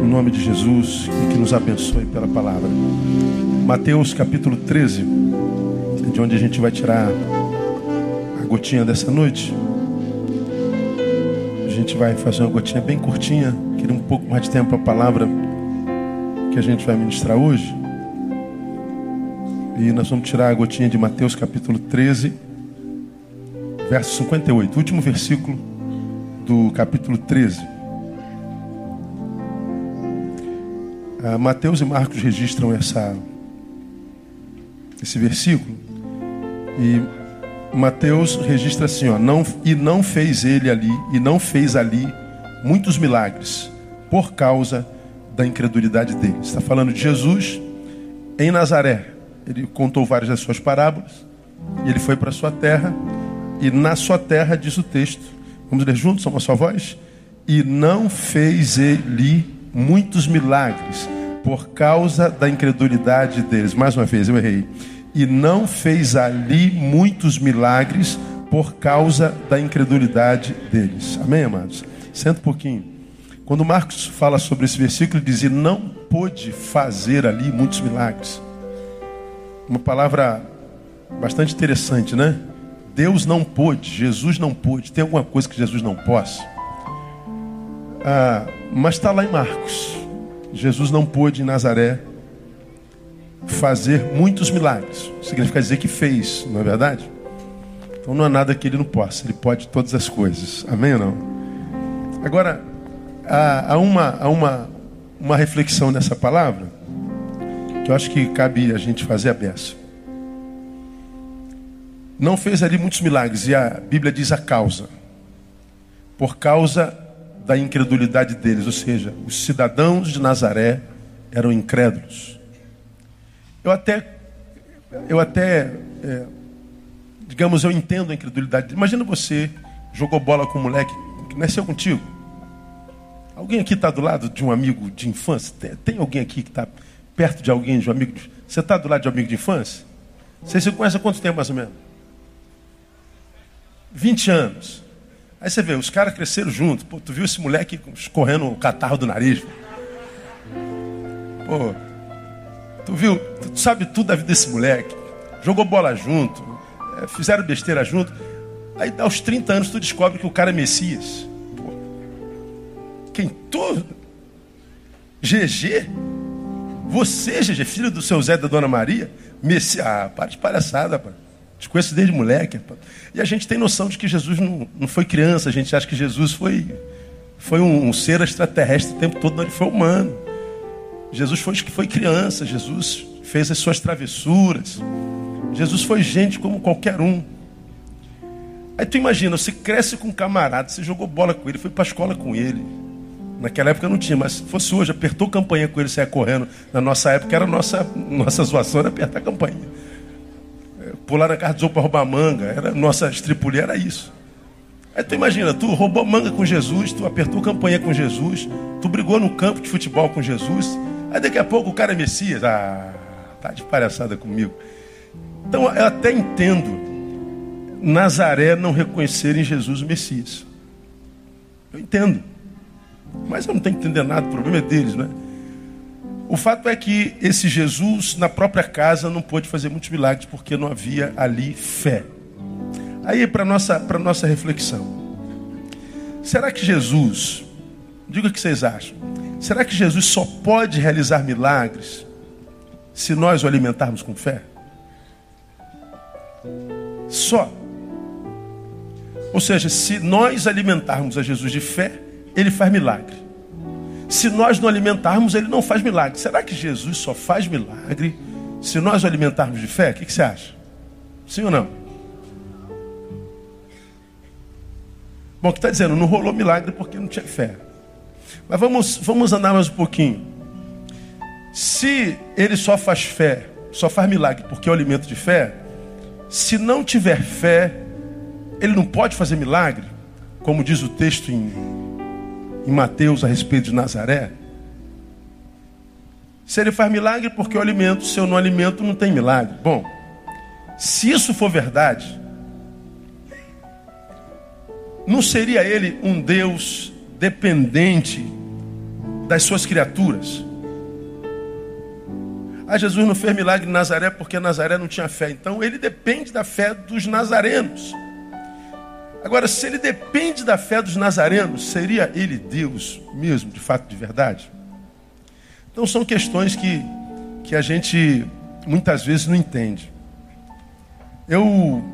no nome de Jesus e que nos abençoe pela palavra. Mateus capítulo 13, de onde a gente vai tirar a gotinha dessa noite. A gente vai fazer uma gotinha bem curtinha, queria um pouco mais de tempo para a palavra que a gente vai ministrar hoje. E nós vamos tirar a gotinha de Mateus capítulo 13, verso 58, último versículo do capítulo 13. Ah, Mateus e Marcos registram essa, esse versículo. E Mateus registra assim, ó, não, e não fez ele ali, e não fez ali muitos milagres, por causa da incredulidade dele. Está falando de Jesus em Nazaré. Ele contou várias das suas parábolas, e ele foi para sua terra, e na sua terra, diz o texto, vamos ler juntos, uma só voz? E não fez ele muitos milagres por causa da incredulidade deles. Mais uma vez, eu errei. E não fez ali muitos milagres por causa da incredulidade deles. Amém, amados? Senta um pouquinho. Quando Marcos fala sobre esse versículo, ele diz: e não pôde fazer ali muitos milagres. Uma palavra bastante interessante, né? Deus não pôde, Jesus não pôde. Tem alguma coisa que Jesus não possa? Ah, mas está lá em Marcos. Jesus não pôde em Nazaré fazer muitos milagres. Significa dizer que fez, não é verdade? Então não há nada que ele não possa. Ele pode todas as coisas. Amém ou não? Agora, há, há, uma, há uma, uma reflexão nessa palavra que eu acho que cabe a gente fazer a beça. Não fez ali muitos milagres, e a Bíblia diz a causa. Por causa da incredulidade deles, ou seja, os cidadãos de Nazaré eram incrédulos. Eu até, eu até, é, digamos, eu entendo a incredulidade. Imagina você jogou bola com um moleque que nasceu contigo. Alguém aqui está do lado de um amigo de infância? Tem, alguém aqui que está perto de alguém, de um amigo? De... Você está do lado de um amigo de infância? Você se conhece há quanto tempo mais ou menos? 20 anos. Aí você vê, os caras cresceram juntos. Pô, tu viu esse moleque escorrendo o catarro do nariz? Pô, tu viu, tu sabe tudo da vida desse moleque. Jogou bola junto, é, fizeram besteira junto. Aí aos 30 anos tu descobre que o cara é Messias. Pô, quem tu? GG? Você, GG, filho do seu Zé da Dona Maria? Messias? Ah, para de palhaçada, pô. Te conheço desde moleque. E a gente tem noção de que Jesus não, não foi criança, a gente acha que Jesus foi, foi um, um ser extraterrestre o tempo todo, não, ele foi humano. Jesus foi foi criança, Jesus fez as suas travessuras. Jesus foi gente como qualquer um. Aí tu imagina, você cresce com um camarada, você jogou bola com ele, foi para a escola com ele. Naquela época não tinha, mas se fosse hoje, apertou campanha com ele, saia correndo. Na nossa época era nossa, nossa zoação, era apertar campanha pular na casa dos outros para roubar manga. Era, nossa estripulia era isso. Aí tu imagina, tu roubou manga com Jesus, tu apertou campanha com Jesus, tu brigou no campo de futebol com Jesus, aí daqui a pouco o cara é Messias. Ah, tá de palhaçada comigo. Então eu até entendo Nazaré não reconhecer em Jesus o Messias. Eu entendo. Mas eu não tenho que entender nada, o problema é deles, né? O fato é que esse Jesus, na própria casa, não pôde fazer muitos milagres porque não havia ali fé. Aí, para nossa, para nossa reflexão: será que Jesus, diga o que vocês acham, será que Jesus só pode realizar milagres se nós o alimentarmos com fé? Só. Ou seja, se nós alimentarmos a Jesus de fé, ele faz milagre. Se nós não alimentarmos, ele não faz milagre. Será que Jesus só faz milagre se nós o alimentarmos de fé? O que, que você acha? Sim ou não? Bom, que está dizendo, não rolou milagre porque não tinha fé. Mas vamos, vamos andar mais um pouquinho. Se ele só faz fé, só faz milagre porque é o alimento de fé, se não tiver fé, ele não pode fazer milagre, como diz o texto em em Mateus a respeito de Nazaré. Se ele faz milagre porque eu alimento, se eu não alimento, não tem milagre. Bom, se isso for verdade, não seria ele um Deus dependente das suas criaturas. Ah, Jesus não fez milagre em Nazaré porque Nazaré não tinha fé. Então ele depende da fé dos nazarenos. Agora, se ele depende da fé dos nazarenos, seria ele Deus mesmo, de fato, de verdade? Então são questões que, que a gente muitas vezes não entende. Eu,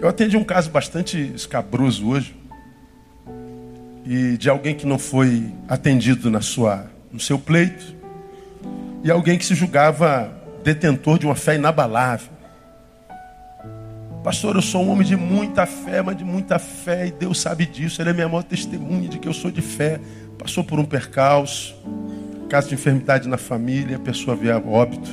eu atendi um caso bastante escabroso hoje, e de alguém que não foi atendido na sua, no seu pleito, e alguém que se julgava detentor de uma fé inabalável. Pastor, eu sou um homem de muita fé, mas de muita fé, e Deus sabe disso, Ele é minha maior testemunha de que eu sou de fé. Passou por um percalço, caso de enfermidade na família, a pessoa veio a óbito.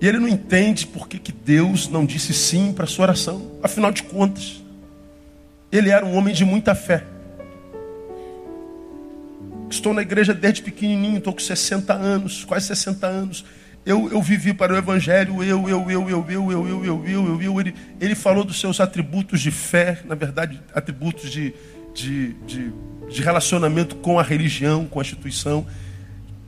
E ele não entende por que, que Deus não disse sim para a sua oração. Afinal de contas, ele era um homem de muita fé. Estou na igreja desde pequenininho, estou com 60 anos, quase 60 anos. Eu, eu vivi para o Evangelho, eu, eu, eu, eu, eu, eu, eu, eu, eu, eu, eu. Ele, ele falou dos seus atributos de fé, na verdade, atributos de, de, de, de relacionamento com a religião, com a instituição.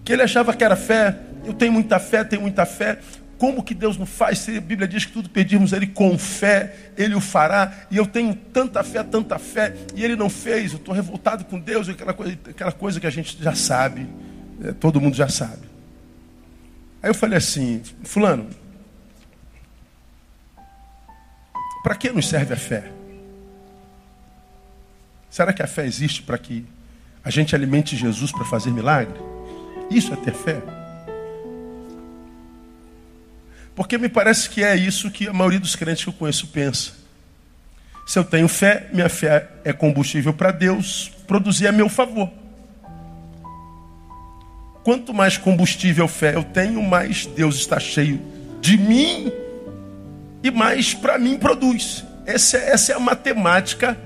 Que ele achava que era fé. Eu tenho muita fé, tenho muita fé. Como que Deus não faz? Se a Bíblia diz que tudo pedimos Ele com fé, Ele o fará. E eu tenho tanta fé, tanta fé, e Ele não fez. Eu estou revoltado com Deus, aquela coisa, aquela coisa que a gente já sabe, é, todo mundo já sabe. Aí eu falei assim, fulano, para que nos serve a fé? Será que a fé existe para que a gente alimente Jesus para fazer milagre? Isso é ter fé? Porque me parece que é isso que a maioria dos crentes que eu conheço pensa. Se eu tenho fé, minha fé é combustível para Deus produzir a meu favor. Quanto mais combustível fé eu tenho, mais Deus está cheio de mim e mais para mim produz. Essa essa é a matemática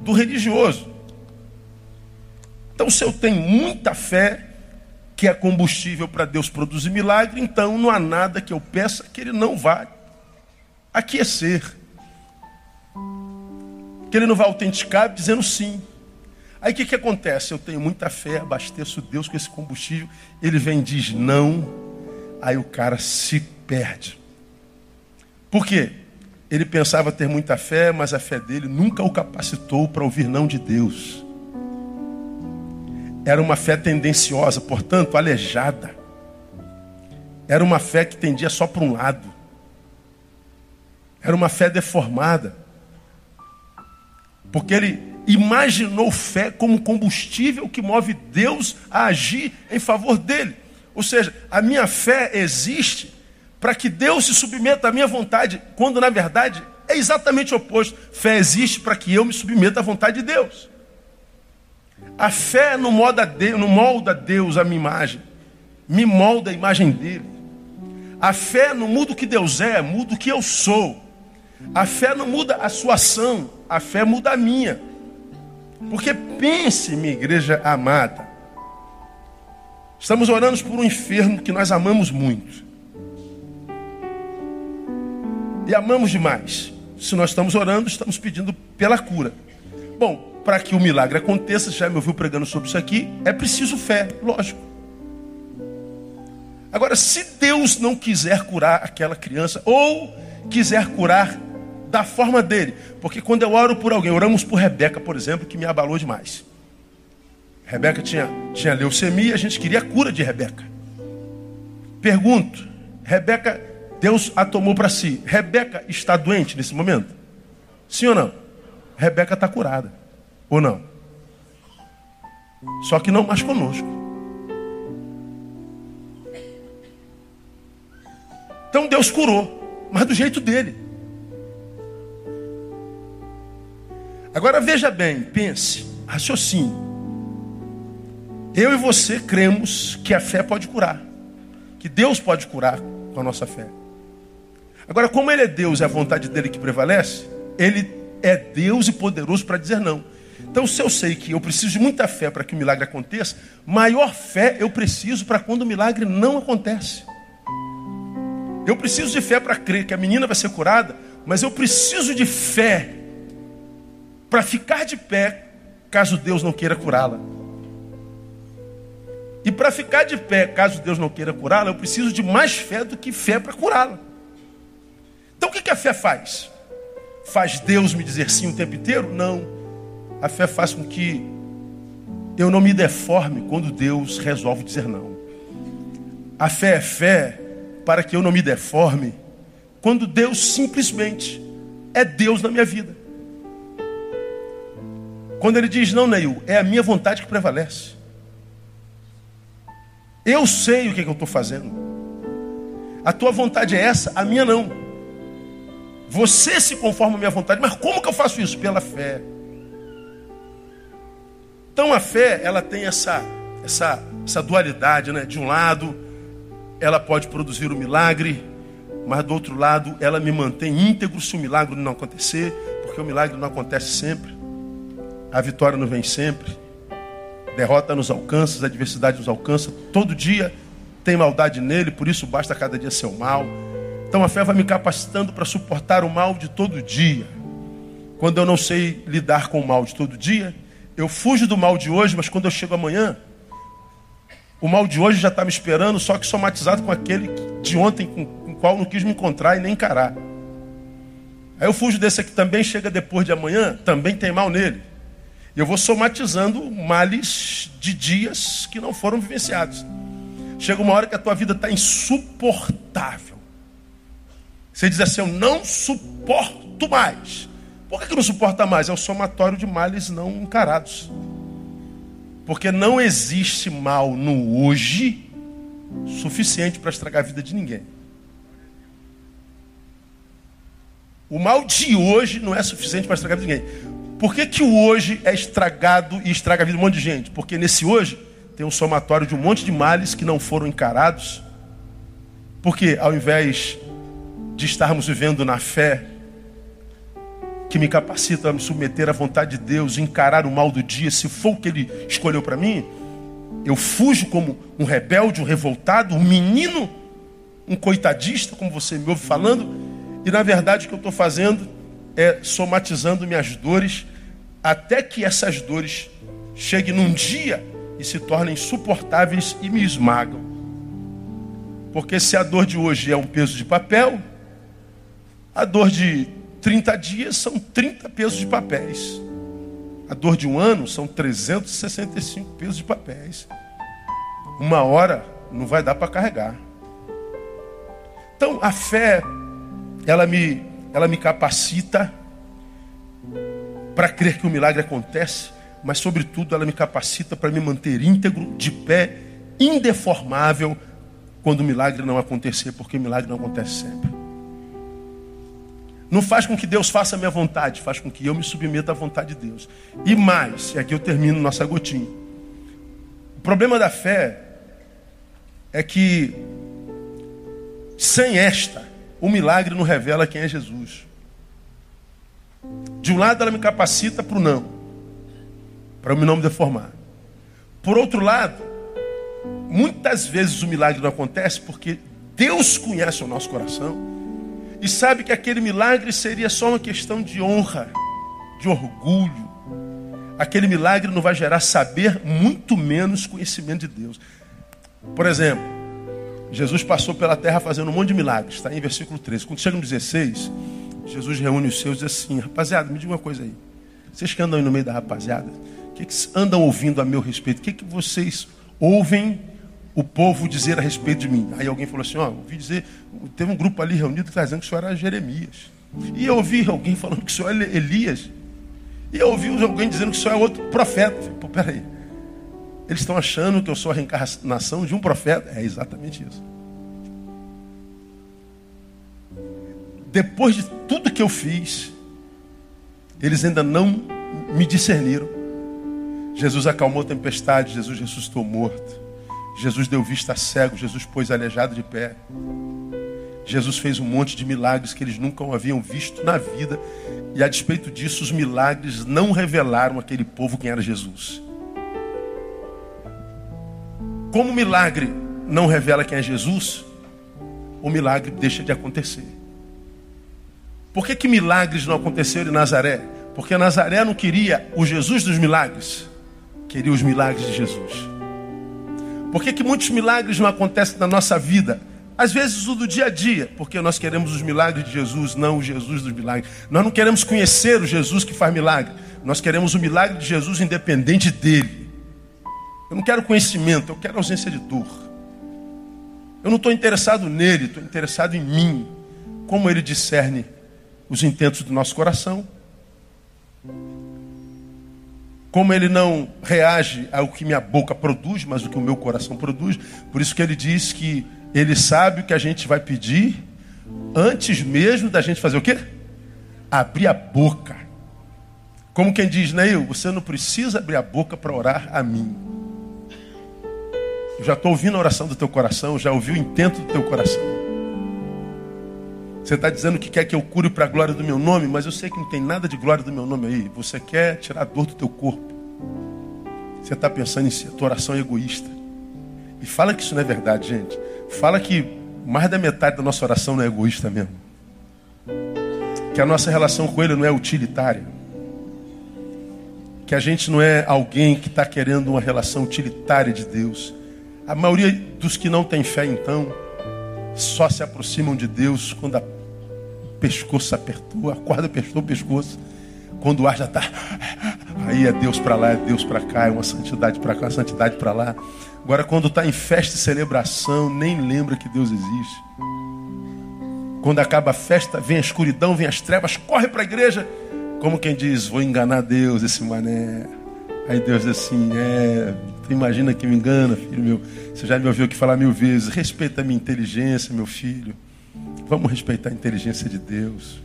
do religioso. Então, se eu tenho muita fé, que é combustível para Deus produzir milagre, então não há nada que eu peça que Ele não vá aquecer. Que Ele não vai autenticar dizendo sim. Aí o que, que acontece? Eu tenho muita fé, abasteço Deus com esse combustível, ele vem e diz não, aí o cara se perde. Por quê? Ele pensava ter muita fé, mas a fé dele nunca o capacitou para ouvir não de Deus. Era uma fé tendenciosa, portanto, aleijada. Era uma fé que tendia só para um lado. Era uma fé deformada. Porque ele imaginou fé como combustível que move Deus a agir em favor dele. Ou seja, a minha fé existe para que Deus se submeta à minha vontade, quando na verdade é exatamente o oposto. Fé existe para que eu me submeta à vontade de Deus. A fé não molda, Deus, não molda Deus a minha imagem, me molda a imagem dele. A fé não muda o que Deus é, muda o que eu sou. A fé não muda a sua ação, a fé muda a minha. Porque pense, minha igreja amada, estamos orando por um enfermo que nós amamos muito. E amamos demais. Se nós estamos orando, estamos pedindo pela cura. Bom, para que o milagre aconteça, já me ouviu pregando sobre isso aqui, é preciso fé, lógico. Agora, se Deus não quiser curar aquela criança, ou quiser curar da forma dele, porque quando eu oro por alguém, oramos por Rebeca, por exemplo, que me abalou demais. Rebeca tinha, tinha leucemia, a gente queria a cura de Rebeca. Pergunto, Rebeca, Deus a tomou para si. Rebeca está doente nesse momento? Sim ou não? Rebeca está curada. Ou não? Só que não mais conosco. Então Deus curou, mas do jeito dele. Agora veja bem, pense, raciocínio. Eu e você cremos que a fé pode curar, que Deus pode curar com a nossa fé. Agora, como Ele é Deus e é a vontade dele que prevalece, Ele é Deus e poderoso para dizer não. Então, se eu sei que eu preciso de muita fé para que o milagre aconteça, maior fé eu preciso para quando o milagre não acontece. Eu preciso de fé para crer que a menina vai ser curada, mas eu preciso de fé para ficar de pé caso Deus não queira curá-la. E para ficar de pé, caso Deus não queira curá-la, eu preciso de mais fé do que fé para curá-la. Então o que a fé faz? Faz Deus me dizer sim o tempo inteiro? Não. A fé faz com que eu não me deforme quando Deus resolve dizer não. A fé é fé para que eu não me deforme quando Deus simplesmente é Deus na minha vida. Quando ele diz, não, Neil, é a minha vontade que prevalece. Eu sei o que, é que eu estou fazendo. A tua vontade é essa, a minha não. Você se conforma à minha vontade, mas como que eu faço isso? Pela fé. Então a fé, ela tem essa, essa, essa dualidade, né? De um lado, ela pode produzir o um milagre, mas do outro lado, ela me mantém íntegro se o milagre não acontecer, porque o milagre não acontece sempre. A vitória não vem sempre. Derrota nos alcança, a adversidade nos alcança. Todo dia tem maldade nele, por isso basta cada dia ser o mal. Então a fé vai me capacitando para suportar o mal de todo dia. Quando eu não sei lidar com o mal de todo dia, eu fujo do mal de hoje, mas quando eu chego amanhã, o mal de hoje já está me esperando, só que somatizado com aquele de ontem com, com o qual não quis me encontrar e nem encarar. Aí eu fujo desse aqui também, chega depois de amanhã, também tem mal nele. Eu vou somatizando males de dias que não foram vivenciados. Chega uma hora que a tua vida está insuportável. Você diz assim: Eu não suporto mais. Por que, que não suporta mais? É o somatório de males não encarados. Porque não existe mal no hoje suficiente para estragar a vida de ninguém. O mal de hoje não é suficiente para estragar a vida de ninguém. Por que, que o hoje é estragado e estraga a vida de um monte de gente? Porque nesse hoje tem um somatório de um monte de males que não foram encarados. Porque ao invés de estarmos vivendo na fé, que me capacita a me submeter à vontade de Deus, encarar o mal do dia, se for o que Ele escolheu para mim, eu fujo como um rebelde, um revoltado, um menino, um coitadista, como você me ouve falando, e na verdade o que eu estou fazendo é somatizando minhas dores até que essas dores cheguem num dia e se tornem suportáveis e me esmagam. Porque se a dor de hoje é um peso de papel, a dor de 30 dias são 30 pesos de papéis. A dor de um ano são 365 pesos de papéis. Uma hora não vai dar para carregar. Então a fé, ela me, ela me capacita para crer que o milagre acontece, mas, sobretudo, ela me capacita para me manter íntegro, de pé, indeformável, quando o milagre não acontecer, porque o milagre não acontece sempre. Não faz com que Deus faça a minha vontade, faz com que eu me submeta à vontade de Deus. E mais, e aqui eu termino nossa gotinha. O problema da fé é que, sem esta, o milagre não revela quem é Jesus. De um lado, ela me capacita para o não, para eu não me deformar. Por outro lado, muitas vezes o milagre não acontece porque Deus conhece o nosso coração e sabe que aquele milagre seria só uma questão de honra, de orgulho. Aquele milagre não vai gerar saber, muito menos conhecimento de Deus. Por exemplo, Jesus passou pela terra fazendo um monte de milagres, está em versículo 13. Quando chega no 16, Jesus reúne os seus e diz assim: Rapaziada, me diga uma coisa aí. Vocês que andam aí no meio da rapaziada, o que, que andam ouvindo a meu respeito? O que, que vocês ouvem o povo dizer a respeito de mim? Aí alguém falou assim: Ó, ouvi dizer, teve um grupo ali reunido que está dizendo que o senhor era Jeremias. E eu ouvi alguém falando que o senhor é Elias. E eu ouvi alguém dizendo que o senhor é outro profeta. falei, Pô, peraí. Eles estão achando que eu sou a reencarnação de um profeta. É exatamente isso. Depois de tudo que eu fiz, eles ainda não me discerniram. Jesus acalmou a tempestade, Jesus ressuscitou morto. Jesus deu vista a cego, Jesus pôs aleijado de pé. Jesus fez um monte de milagres que eles nunca haviam visto na vida. E a despeito disso, os milagres não revelaram aquele povo quem era Jesus. Como o milagre não revela quem é Jesus, o milagre deixa de acontecer. Por que, que milagres não aconteceram em Nazaré? Porque Nazaré não queria o Jesus dos milagres, queria os milagres de Jesus. Por que, que muitos milagres não acontecem na nossa vida? Às vezes o do dia a dia, porque nós queremos os milagres de Jesus, não o Jesus dos milagres. Nós não queremos conhecer o Jesus que faz milagre. Nós queremos o milagre de Jesus independente dele. Eu não quero conhecimento, eu quero ausência de dor. Eu não estou interessado nele, estou interessado em mim. Como ele discerne os intentos do nosso coração. Como ele não reage ao que minha boca produz, mas o que o meu coração produz. Por isso que ele diz que ele sabe o que a gente vai pedir antes mesmo da gente fazer o quê? Abrir a boca. Como quem diz, Neil, você não precisa abrir a boca para orar a mim. Eu já estou ouvindo a oração do teu coração, já ouvi o intento do teu coração. Você está dizendo que quer que eu cure para a glória do meu nome, mas eu sei que não tem nada de glória do meu nome aí. Você quer tirar a dor do teu corpo. Você está pensando em si, a tua oração é egoísta. E fala que isso não é verdade, gente. Fala que mais da metade da nossa oração não é egoísta mesmo. Que a nossa relação com Ele não é utilitária que a gente não é alguém que está querendo uma relação utilitária de Deus. A maioria dos que não têm fé, então, só se aproximam de Deus quando a pescoço apertou, a corda apertou o pescoço, quando o ar já está. Aí é Deus para lá, é Deus para cá, é uma santidade para cá, uma santidade para lá. Agora, quando está em festa e celebração, nem lembra que Deus existe. Quando acaba a festa, vem a escuridão, vem as trevas, corre para a igreja como quem diz, vou enganar Deus, esse mané. Aí Deus diz assim, é, tu imagina que me engana, filho meu. Você já me ouviu aqui falar mil vezes, respeita a minha inteligência, meu filho. Vamos respeitar a inteligência de Deus.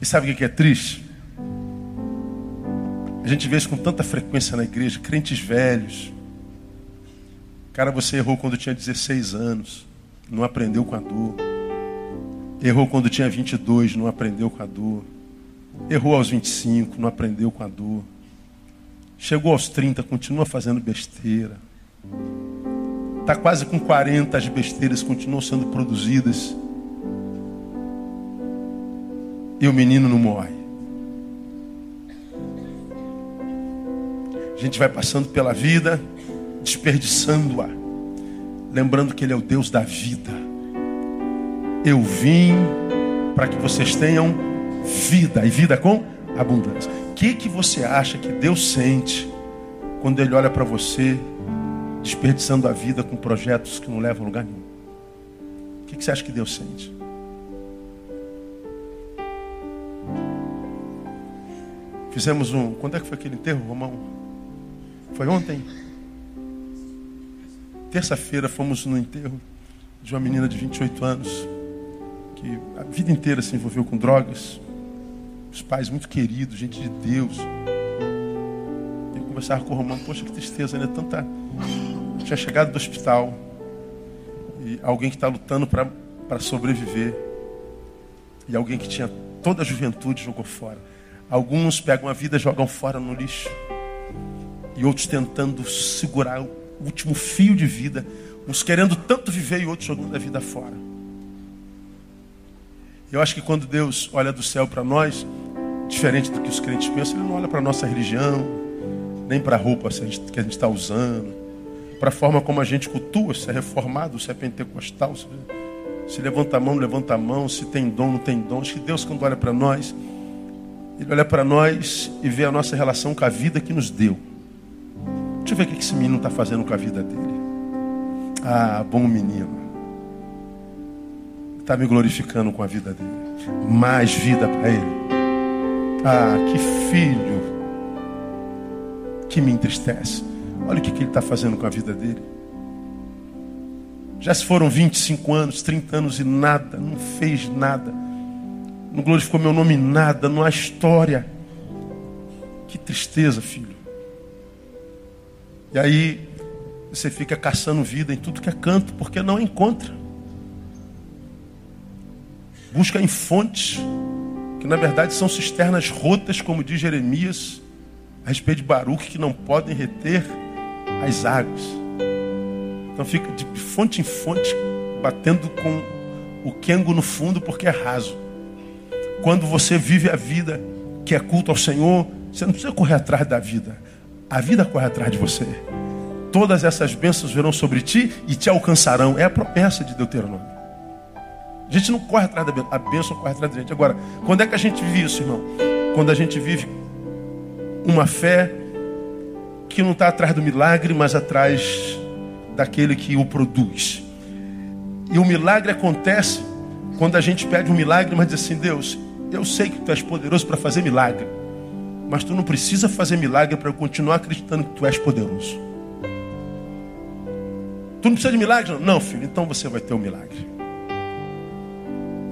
E sabe o que é triste? A gente vê isso com tanta frequência na igreja, crentes velhos. Cara, você errou quando tinha 16 anos, não aprendeu com a dor. Errou quando tinha 22, não aprendeu com a dor. Errou aos 25, não aprendeu com a dor. Chegou aos 30, continua fazendo besteira. Está quase com 40, as besteiras continuam sendo produzidas. E o menino não morre. A gente vai passando pela vida, desperdiçando-a, lembrando que Ele é o Deus da vida. Eu vim para que vocês tenham vida e vida com abundância. O que, que você acha que Deus sente quando Ele olha para você desperdiçando a vida com projetos que não levam a lugar nenhum? O que, você acha que Deus sente? Fizemos um. Quando é que foi aquele enterro, Romão? Foi ontem? Terça-feira fomos no enterro de uma menina de 28 anos que a vida inteira se envolveu com drogas, os pais muito queridos, gente de Deus. Conversava com o Romano, poxa, que tristeza, né? Tanta. tinha chegado do hospital e alguém que está lutando para sobreviver. E alguém que tinha toda a juventude jogou fora. Alguns pegam a vida jogam fora no lixo. E outros tentando segurar o último fio de vida. Uns querendo tanto viver e outros jogando a vida fora. Eu acho que quando Deus olha do céu para nós, diferente do que os crentes pensam, Ele não olha para a nossa religião, nem para a roupa que a gente está usando, para a forma como a gente cultua, se é reformado, se é pentecostal, se, se levanta a mão, levanta a mão, se tem dom, não tem dom. Acho que Deus, quando olha para nós, Ele olha para nós e vê a nossa relação com a vida que nos deu. Deixa eu ver o que esse menino está fazendo com a vida dele. Ah, bom menino está me glorificando com a vida dele. Mais vida para ele. Ah, que filho que me entristece. Olha o que, que ele está fazendo com a vida dele. Já se foram 25 anos, 30 anos e nada, não fez nada. Não glorificou meu nome em nada, não há história. Que tristeza, filho. E aí você fica caçando vida em tudo que é canto, porque não encontra busca em fontes, que na verdade são cisternas rotas, como diz Jeremias, a respeito de Baruque, que não podem reter as águas. Então fica de fonte em fonte, batendo com o quengo no fundo, porque é raso. Quando você vive a vida que é culto ao Senhor, você não precisa correr atrás da vida. A vida corre atrás de você. todas essas bênçãos virão sobre ti e te alcançarão. É a promessa de Deuteronômio. A gente não corre atrás da bênção, a bênção corre atrás da gente. Agora, quando é que a gente vive isso, irmão? Quando a gente vive uma fé que não está atrás do milagre, mas atrás daquele que o produz. E o milagre acontece quando a gente pede um milagre, mas diz assim: Deus, eu sei que tu és poderoso para fazer milagre, mas tu não precisa fazer milagre para eu continuar acreditando que tu és poderoso. Tu não precisa de milagre? Não, filho, então você vai ter um milagre.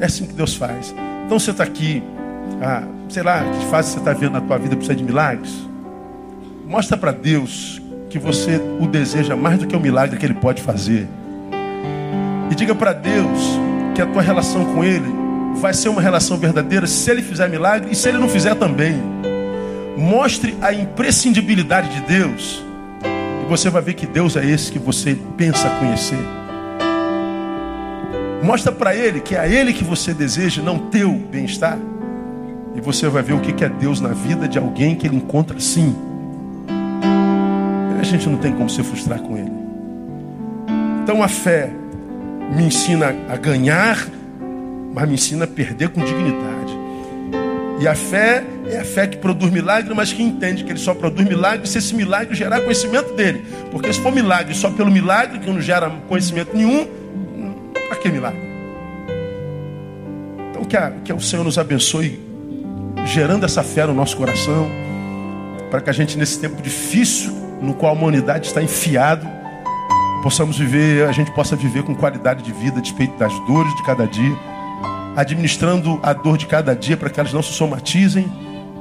É assim que Deus faz. Então você está aqui, ah, sei lá, que fase você está vendo na tua vida precisa de milagres? Mostra para Deus que você o deseja mais do que o milagre que Ele pode fazer. E diga para Deus que a tua relação com Ele vai ser uma relação verdadeira se Ele fizer milagre e se Ele não fizer também. Mostre a imprescindibilidade de Deus e você vai ver que Deus é esse que você pensa conhecer. Mostra para Ele que é a Ele que você deseja, não teu bem-estar. E você vai ver o que é Deus na vida de alguém que Ele encontra assim. A gente não tem como se frustrar com Ele. Então a fé me ensina a ganhar, mas me ensina a perder com dignidade. E a fé é a fé que produz milagre, mas que entende que ele só produz milagre se esse milagre gerar conhecimento dele. Porque se for milagre só pelo milagre, que não gera conhecimento nenhum, para que milagre? Então que, a, que o Senhor nos abençoe, gerando essa fé no nosso coração, para que a gente, nesse tempo difícil, no qual a humanidade está enfiado, possamos viver, a gente possa viver com qualidade de vida, despeito das dores de cada dia, administrando a dor de cada dia para que elas não se somatizem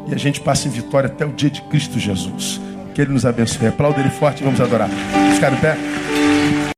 e a gente passe em vitória até o dia de Cristo Jesus. Que Ele nos abençoe. Aplauda Ele forte e vamos adorar. Ficar em pé.